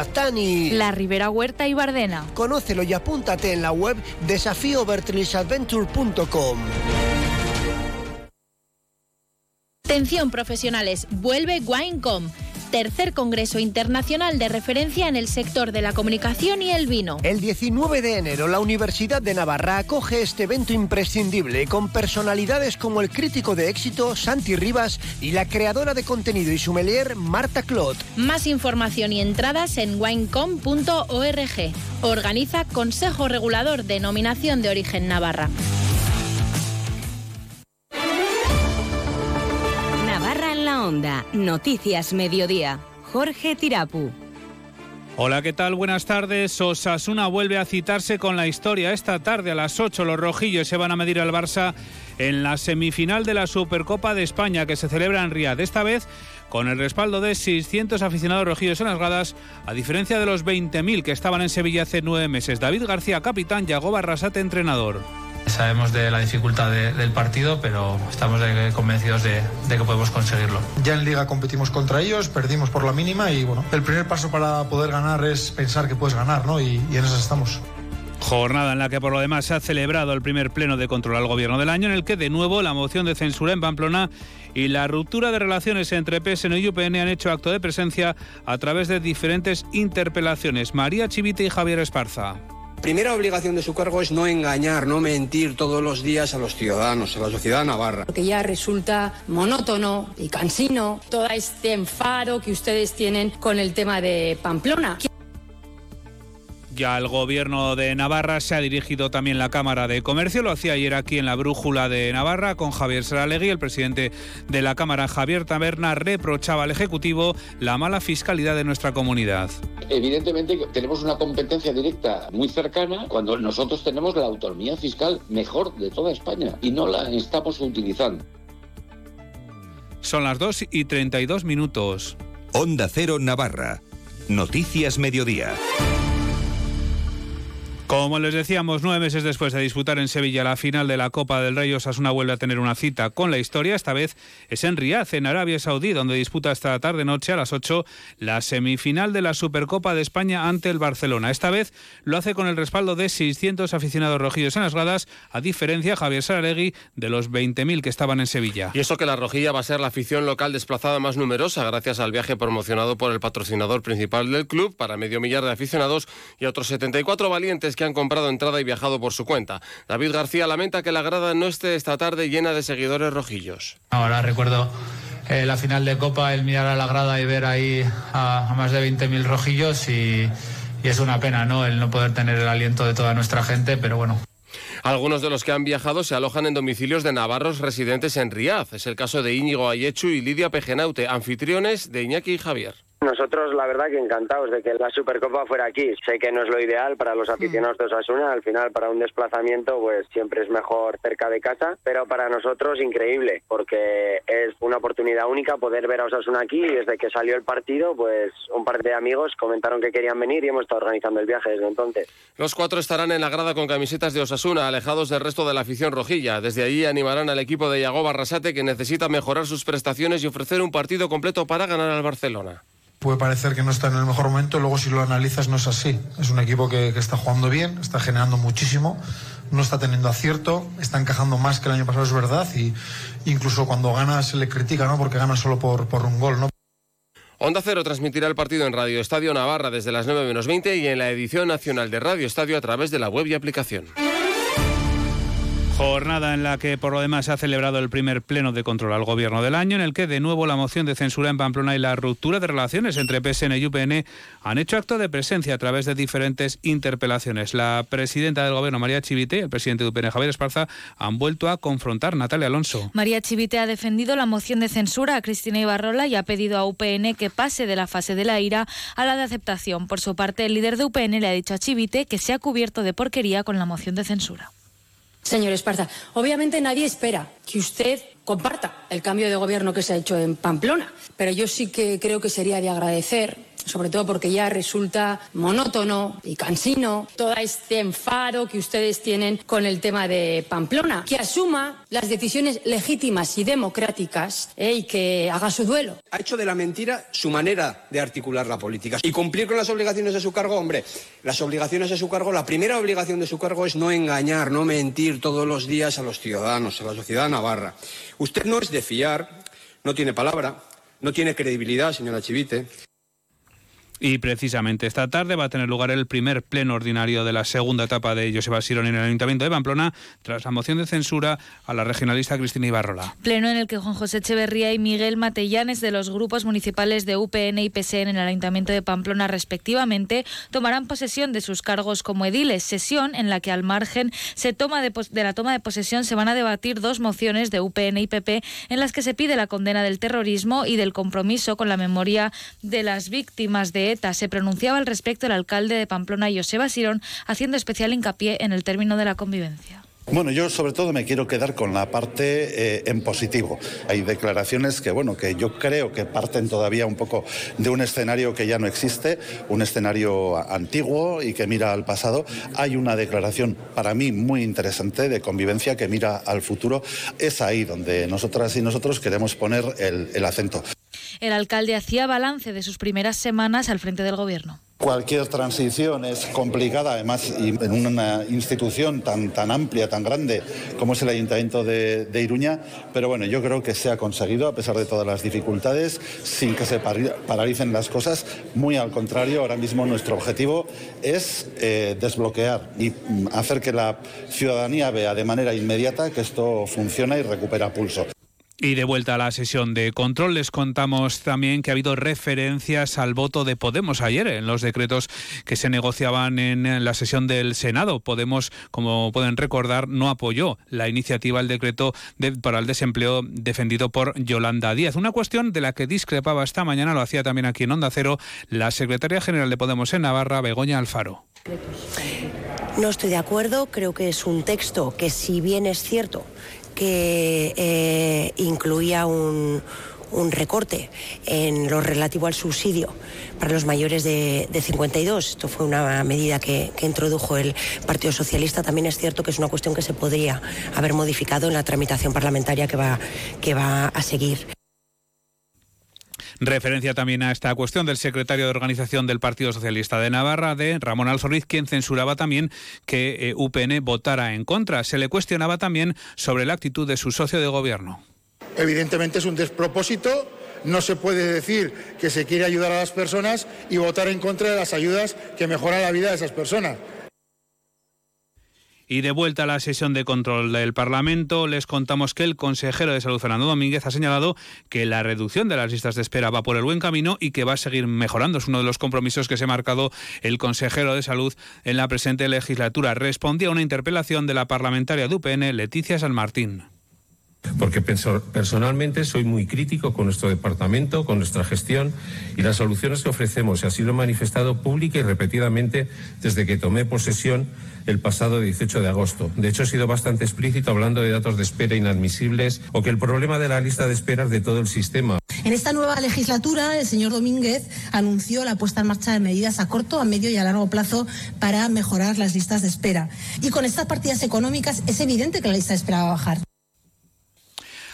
Bastani. La Ribera Huerta y Bardena. Conócelo y apúntate en la web desafíovertrailsadventure.com. Atención profesionales, vuelve Winecom tercer Congreso Internacional de Referencia en el sector de la comunicación y el vino. El 19 de enero, la Universidad de Navarra acoge este evento imprescindible con personalidades como el crítico de éxito Santi Rivas y la creadora de contenido y sommelier Marta Clot. Más información y entradas en winecom.org. Organiza Consejo Regulador de Nominación de Origen Navarra. Noticias Mediodía. Jorge Tirapu. Hola, ¿qué tal? Buenas tardes. Osasuna vuelve a citarse con la historia. Esta tarde a las 8 los rojillos se van a medir al Barça en la semifinal de la Supercopa de España que se celebra en Riad. Esta vez con el respaldo de 600 aficionados rojillos en las gradas, a diferencia de los 20.000 que estaban en Sevilla hace nueve meses. David García, capitán, Yago Barrasate, entrenador. Sabemos de la dificultad del partido, pero estamos convencidos de, que podemos conseguirlo. Ya en Liga competimos contra ellos, perdimos por la mínima y bueno, el primer paso para poder ganar es pensar que puedes ganar, ¿no? Y, y en eso estamos. Jornada en la que por lo demás se ha celebrado el primer pleno de control al gobierno del año, en el que de nuevo la moción de censura en Pamplona y la ruptura de relaciones entre PSN y UPN han hecho acto de presencia a través de diferentes interpelaciones. María Chivite y Javier Esparza primera obligación de su cargo es no engañar, no mentir todos los días a los ciudadanos, a la sociedad navarra. Porque ya resulta monótono y cansino todo este enfado que ustedes tienen con el tema de Pamplona. Ya el gobierno de Navarra se ha dirigido también la Cámara de Comercio. Lo hacía ayer aquí en la Brújula de Navarra con Javier Saralegui. El presidente de la Cámara, Javier Taberna, reprochaba al Ejecutivo la mala fiscalidad de nuestra comunidad. Evidentemente tenemos una competencia directa muy cercana cuando nosotros tenemos la autonomía fiscal mejor de toda España y no la estamos utilizando. Son las 2 y 32 minutos. Onda Cero Navarra. Noticias Mediodía. Como les decíamos, nueve meses después de disputar en Sevilla la final de la Copa del Rey, Osasuna vuelve a tener una cita con la historia. Esta vez es en Riyadh, en Arabia Saudí, donde disputa esta tarde-noche a las 8 la semifinal de la Supercopa de España ante el Barcelona. Esta vez lo hace con el respaldo de 600 aficionados rojillos en las gradas, a diferencia, Javier Saralegui, de los 20.000 que estaban en Sevilla. Y eso que la rojilla va a ser la afición local desplazada más numerosa, gracias al viaje promocionado por el patrocinador principal del club para medio millar de aficionados y otros 74 valientes que han comprado entrada y viajado por su cuenta. David García lamenta que la grada no esté esta tarde llena de seguidores rojillos. Ahora recuerdo eh, la final de Copa, el mirar a la grada y ver ahí a, más de 20.000 rojillos y, y es una pena, ¿no? El no poder tener el aliento de toda nuestra gente, pero bueno, algunos de los que han viajado se alojan en domicilios de navarros residentes en Riad. Es el caso de Íñigo Ayechu y Lidia Pejenaute, anfitriones de Iñaki y Javier. Nosotros, la verdad, que encantados de que la Supercopa fuera aquí. Sé que no es lo ideal para los aficionados de Osasuna. Al final, para un desplazamiento, pues siempre es mejor cerca de casa. Pero para nosotros, increíble, porque es una oportunidad única poder ver a Osasuna aquí. Y desde que salió el partido, pues un par de amigos comentaron que querían venir y hemos estado organizando el viaje desde entonces. Los cuatro estarán en la grada con camisetas de Osasuna, alejados del resto de la afición rojilla. Desde allí animarán al equipo de Yago Barrasate, que necesita mejorar sus prestaciones y ofrecer un partido completo para ganar al Barcelona puede parecer que no está en el mejor momento, luego si lo analizas no es así. Es un equipo que, está jugando bien, está generando muchísimo, no está teniendo acierto, está encajando más que el año pasado, es verdad, y incluso cuando gana se le critica, ¿no? Porque gana solo por, por un gol, ¿no? Onda Cero transmitirá el partido en Radio Estadio Navarra desde las 9 menos 20 y en la edición nacional de Radio Estadio a través de la web y aplicación. Jornada en la que por lo demás se ha celebrado el primer pleno de control al gobierno del año, en el que de nuevo la moción de censura en Pamplona y la ruptura de relaciones entre PSN y UPN han hecho acto de presencia a través de diferentes interpelaciones. La presidenta del gobierno, María Chivite, y el presidente de UPN, Javier Esparza, han vuelto a confrontar Natalia Alonso. María Chivite ha defendido la moción de censura a Cristina Ibarrola y ha pedido a UPN que pase de la fase de la ira a la de aceptación. Por su parte, el líder de UPN le ha dicho a Chivite que se ha cubierto de porquería con la moción de censura. Señor Esparza, obviamente nadie espera que usted comparta el cambio de gobierno que se ha hecho en Pamplona, pero yo sí que creo que sería de agradecer sobre todo porque ya resulta monótono y cansino todo este enfado que ustedes tienen con el tema de Pamplona, que asuma las decisiones legítimas y democráticas eh, y que haga su duelo. Ha hecho de la mentira su manera de articular la política. Y cumplir con las obligaciones de su cargo, hombre, las obligaciones de su cargo, la primera obligación de su cargo es no engañar, no mentir todos los días a los ciudadanos, a la sociedad navarra. Usted no es de fiar, no tiene palabra, no tiene credibilidad, señora Chivite. Y precisamente esta tarde va a tener lugar el primer pleno ordinario de la segunda etapa de Joseba Sirón en el Ayuntamiento de Pamplona, tras la moción de censura a la regionalista Cristina Ibarrola. Pleno en el que Juan José Echeverría y Miguel Matellanes de los grupos municipales de UPN y PSN en el Ayuntamiento de Pamplona, respectivamente, tomarán posesión de sus cargos como ediles. Sesión en la que, al margen se toma de, de la toma de posesión, se van a debatir dos mociones de UPN y PP en las que se pide la condena del terrorismo y del compromiso con la memoria de las víctimas de se pronunciaba al respecto el alcalde de Pamplona, Joseba Sirón, haciendo especial hincapié en el término de la convivencia. Bueno, yo sobre todo me quiero quedar con la parte eh, en positivo. Hay declaraciones que, bueno, que yo creo que parten todavía un poco de un escenario que ya no existe, un escenario antiguo y que mira al pasado. Hay una declaración para mí muy interesante de convivencia que mira al futuro. Es ahí donde nosotras y nosotros queremos poner el acento. El alcalde hacía balance de sus primeras semanas al frente del gobierno. Cualquier transición es complicada, además, en una institución tan, tan amplia, tan grande como es el Ayuntamiento de, Iruña, pero bueno, yo creo que se ha conseguido, a pesar de todas las dificultades, sin que se paralicen las cosas. Muy al contrario, ahora mismo nuestro objetivo es eh, desbloquear y mm, hacer que la ciudadanía vea de manera inmediata que esto funciona y recupera pulso. Y de vuelta a la sesión de control, les contamos también que ha habido referencias al voto de Podemos ayer en los decretos que se negociaban en la sesión del Senado. Podemos, como pueden recordar, no apoyó la iniciativa, el decreto para el desempleo defendido por Yolanda Díaz. Una cuestión de la que discrepaba esta mañana, lo hacía también aquí en Onda Cero, la secretaria general de Podemos en Navarra, Begoña Alfaro. No estoy de acuerdo, creo que es un texto que si bien es cierto que eh, incluía un, recorte en lo relativo al subsidio para los mayores de, 52. Esto fue una medida que, introdujo el Partido Socialista. También es cierto que es una cuestión que se podría haber modificado en la tramitación parlamentaria que va, que va a seguir. Referencia también a esta cuestión del secretario de organización del Partido Socialista de Navarra, de Ramón Alzorriz, quien censuraba también que eh, UPN votara en contra. Se le cuestionaba también sobre la actitud de su socio de gobierno. Evidentemente es un despropósito. No se puede decir que se quiere ayudar a las personas y votar en contra de las ayudas que mejoran la vida de esas personas. Y de vuelta a la sesión de control del Parlamento, les contamos que el consejero de Salud, Fernando Domínguez, ha señalado que la reducción de las listas de espera va por el buen camino y que va a seguir mejorando. Es uno de los compromisos que se ha marcado el consejero de Salud en la presente legislatura. Respondía a una interpelación de la parlamentaria de UPN, Leticia San Martín porque personalmente soy muy crítico con nuestro departamento, con nuestra gestión y las soluciones que ofrecemos, y así lo he manifestado pública y repetidamente desde que tomé posesión el pasado 18 de agosto. De hecho, he sido bastante explícito hablando de datos de espera inadmisibles o que el problema de la lista de espera es de todo el sistema. En esta nueva legislatura, el señor Domínguez anunció la puesta en marcha de medidas a corto, a medio y a largo plazo para mejorar las listas de espera. Y con estas partidas económicas es evidente que la lista de espera va a bajar.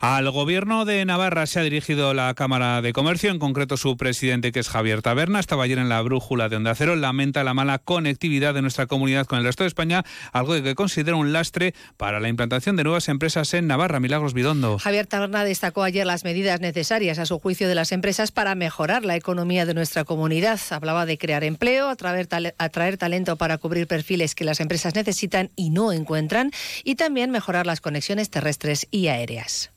Al gobierno de Navarra se ha dirigido la Cámara de Comercio, en concreto su presidente, que es Javier Taberna. Estaba ayer en la brújula de Onda Cero. Lamenta la mala conectividad de nuestra comunidad con el resto de España, algo que considera un lastre para la implantación de nuevas empresas en Navarra. Milagros Bidondo. Javier Taberna destacó ayer las medidas necesarias, a su juicio, de las empresas para mejorar la economía de nuestra comunidad. Hablaba de crear empleo, atraer, atraer talento para cubrir perfiles que las empresas necesitan y no encuentran, y también mejorar las conexiones terrestres y aéreas.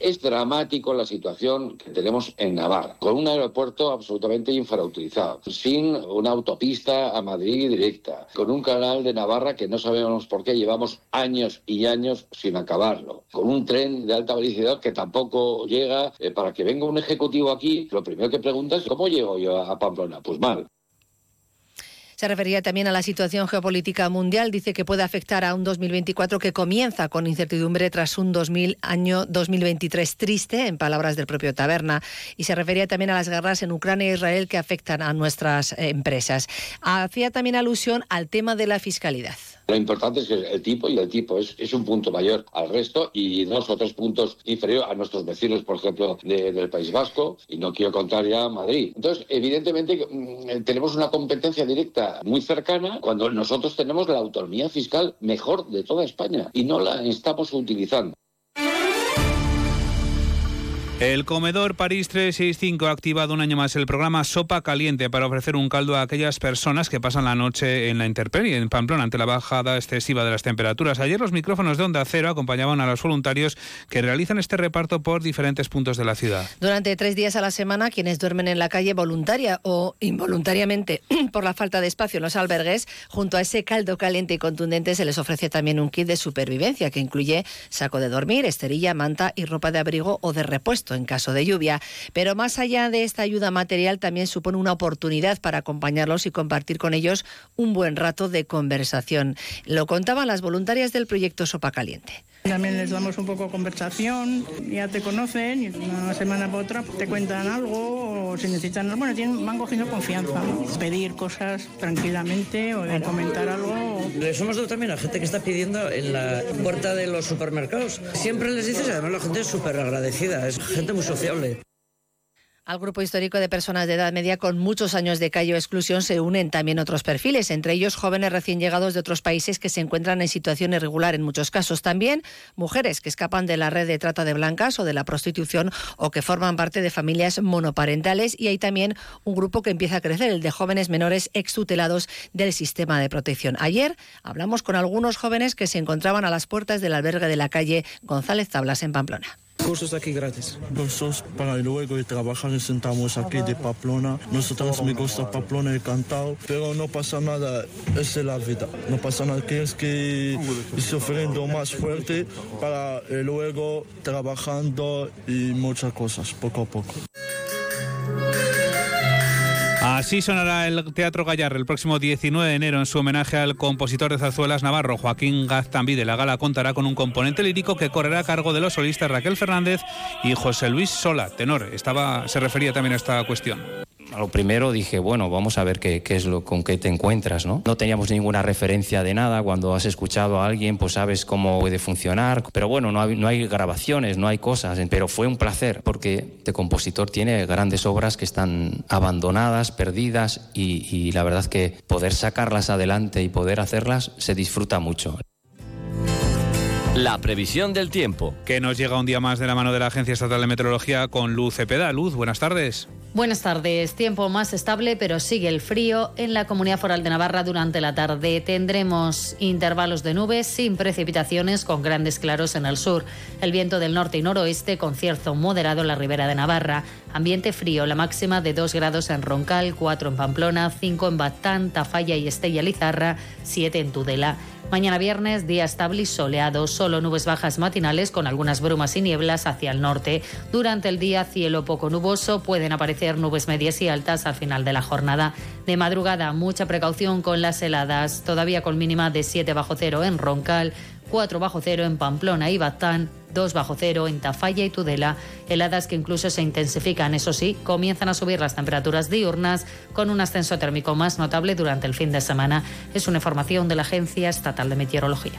Es dramático la situación que tenemos en Navarra, con un aeropuerto absolutamente infrautilizado, sin una autopista a Madrid directa, con un canal de Navarra que no sabemos por qué llevamos años y años sin acabarlo, con un tren de alta velocidad que tampoco llega. Eh, para que venga un ejecutivo aquí, lo primero que pregunta es ¿cómo llego yo a Pamplona? Pues mal. Se refería también a la situación geopolítica mundial. Dice que puede afectar a un 2024 que comienza con incertidumbre tras un 2000, año 2023 triste, en palabras del propio Taberna. Y se refería también a las guerras en Ucrania e Israel que afectan a nuestras eh, empresas. Hacía también alusión al tema de la fiscalidad. Lo importante es que el tipo y el tipo es, un punto mayor al resto y dos o tres puntos inferior a nuestros vecinos, por ejemplo, del País Vasco, y no quiero contar ya Madrid. Entonces, evidentemente, mm, tenemos una competencia directa muy cercana cuando nosotros tenemos la autonomía fiscal mejor de toda España y no la estamos utilizando. El comedor París 365 ha activado un año más el programa Sopa Caliente para ofrecer un caldo a aquellas personas que pasan la noche en la intemperie en Pamplona ante la bajada excesiva de las temperaturas. Ayer los micrófonos de Onda Cero acompañaban a los voluntarios que realizan este reparto por diferentes puntos de la ciudad. Durante tres días a la semana, quienes duermen en la calle voluntaria o involuntariamente por la falta de espacio en los albergues, junto a ese caldo caliente y contundente se les ofrece también un kit de supervivencia que incluye saco de dormir, esterilla, manta y ropa de abrigo o de repuesto en caso de lluvia. Pero más allá de esta ayuda material, también supone una oportunidad para acompañarlos y compartir con ellos un buen rato de conversación. Lo contaban las voluntarias del proyecto Sopa Caliente. También les damos un poco de conversación, ya te conocen y una semana por otra te cuentan algo o si necesitan, bueno, tienen, van cogiendo confianza, pedir cosas tranquilamente o de comentar algo. Les hemos dado también a gente que está pidiendo en la puerta de los supermercados. Siempre les dices, además la gente es súper agradecida, es gente muy sociable. Al grupo histórico de personas de edad media con muchos años de calle o exclusión se unen también otros perfiles, entre ellos jóvenes recién llegados de otros países que se encuentran en situación irregular en muchos casos. También mujeres que escapan de la red de trata de blancas o de la prostitución o que forman parte de familias monoparentales. Y hay también un grupo que empieza a crecer, el de jóvenes menores extutelados del sistema de protección. Ayer hablamos con algunos jóvenes que se encontraban a las puertas del albergue de la calle González Tablas en Pamplona. Cursos aquí gratis. Cursos para luego trabajar sentamos aquí de Pamplona. Nosotros me gusta Pamplona, he cantado, pero no pasa nada, es la vida. No pasa nada, tienes que ir sufriendo más fuerte para luego trabajando y muchas cosas, poco a poco. Así sonará el Teatro Gallar el próximo 19 de enero en su homenaje al compositor de zarzuelas navarro Joaquín Gaztambide. La gala contará con un componente lírico que correrá a cargo de los solistas Raquel Fernández y José Luis Sola, tenor. Estaba, se refería también a esta cuestión lo primero dije, bueno, vamos a ver qué, es lo con qué te encuentras, ¿no? No teníamos ninguna referencia de nada. Cuando has escuchado a alguien, pues sabes cómo puede funcionar. Pero bueno, no hay, no hay grabaciones, no hay cosas. Pero fue un placer porque este compositor tiene grandes obras que están abandonadas, perdidas y, y la verdad que poder sacarlas adelante y poder hacerlas se disfruta mucho. La previsión del tiempo. Que nos llega un día más de la mano de la Agencia Estatal de Meteorología con Luz Cepeda. Luz, buenas tardes. Buenas tardes. Tiempo más estable, pero sigue el frío en la Comunidad Foral de Navarra durante la tarde. Tendremos intervalos de nubes sin precipitaciones con grandes claros en el sur. El viento del norte y noroeste con cierzo moderado en la ribera de Navarra. Ambiente frío, la máxima de 2 grados en Roncal, 4 en Pamplona, 5 en Batán, Tafalla y Estella Lizarra, 7 en Tudela. Mañana viernes, día estable y soleado, solo nubes bajas matinales con algunas brumas y nieblas hacia el norte. Durante el día, cielo poco nuboso, pueden aparecer nubes medias y altas al final de la jornada. De madrugada, mucha precaución con las heladas, todavía con mínima de 7 bajo cero en Roncal, 4 bajo cero en Pamplona y Batán, 2 bajo cero en Tafalla y Tudela, heladas que incluso se intensifican. Eso sí, comienzan a subir las temperaturas diurnas con un ascenso térmico más notable durante el fin de semana. Es una información de la Agencia Estatal de Meteorología.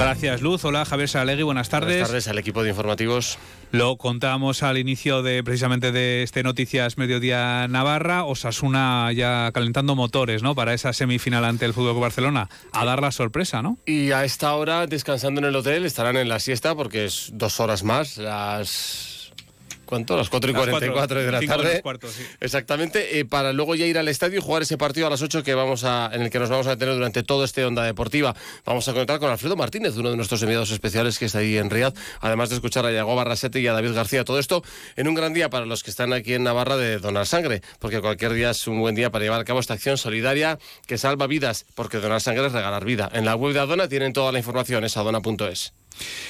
Gracias, Luz. Hola, Javier Salegui, buenas tardes. Buenas tardes al equipo de informativos. Lo contamos al inicio de precisamente de este Noticias Mediodía Navarra. Osasuna ya calentando motores, ¿no? Para esa semifinal ante el Fútbol Barcelona. A dar la sorpresa, ¿no? Y a esta hora, descansando en el hotel, estarán en la siesta porque es dos horas más, las ¿Cuánto? Las 4 y 44 de la tarde. Exactamente, eh, para luego ya ir al estadio y jugar ese partido a las 8 que vamos a, en el que nos vamos a tener durante todo este Onda Deportiva. Vamos a contar con Alfredo Martínez, uno de nuestros enviados especiales que está ahí en Riad, además de escuchar a Yago Barrasete y a David García. Todo esto en un gran día para los que están aquí en Navarra de donar sangre, porque cualquier día es un buen día para llevar a cabo esta acción solidaria que salva vidas, porque donar sangre es regalar vida. En la web de Adona tienen toda la información, es adona.es.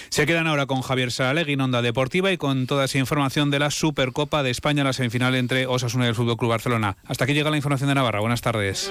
Se quedan ahora con Javier Saralegui en Onda Deportiva y con toda esa información de la Supercopa de España, la semifinal entre Osasuna y el Fútbol Club Barcelona. Hasta aquí llega la información de Navarra. Buenas tardes.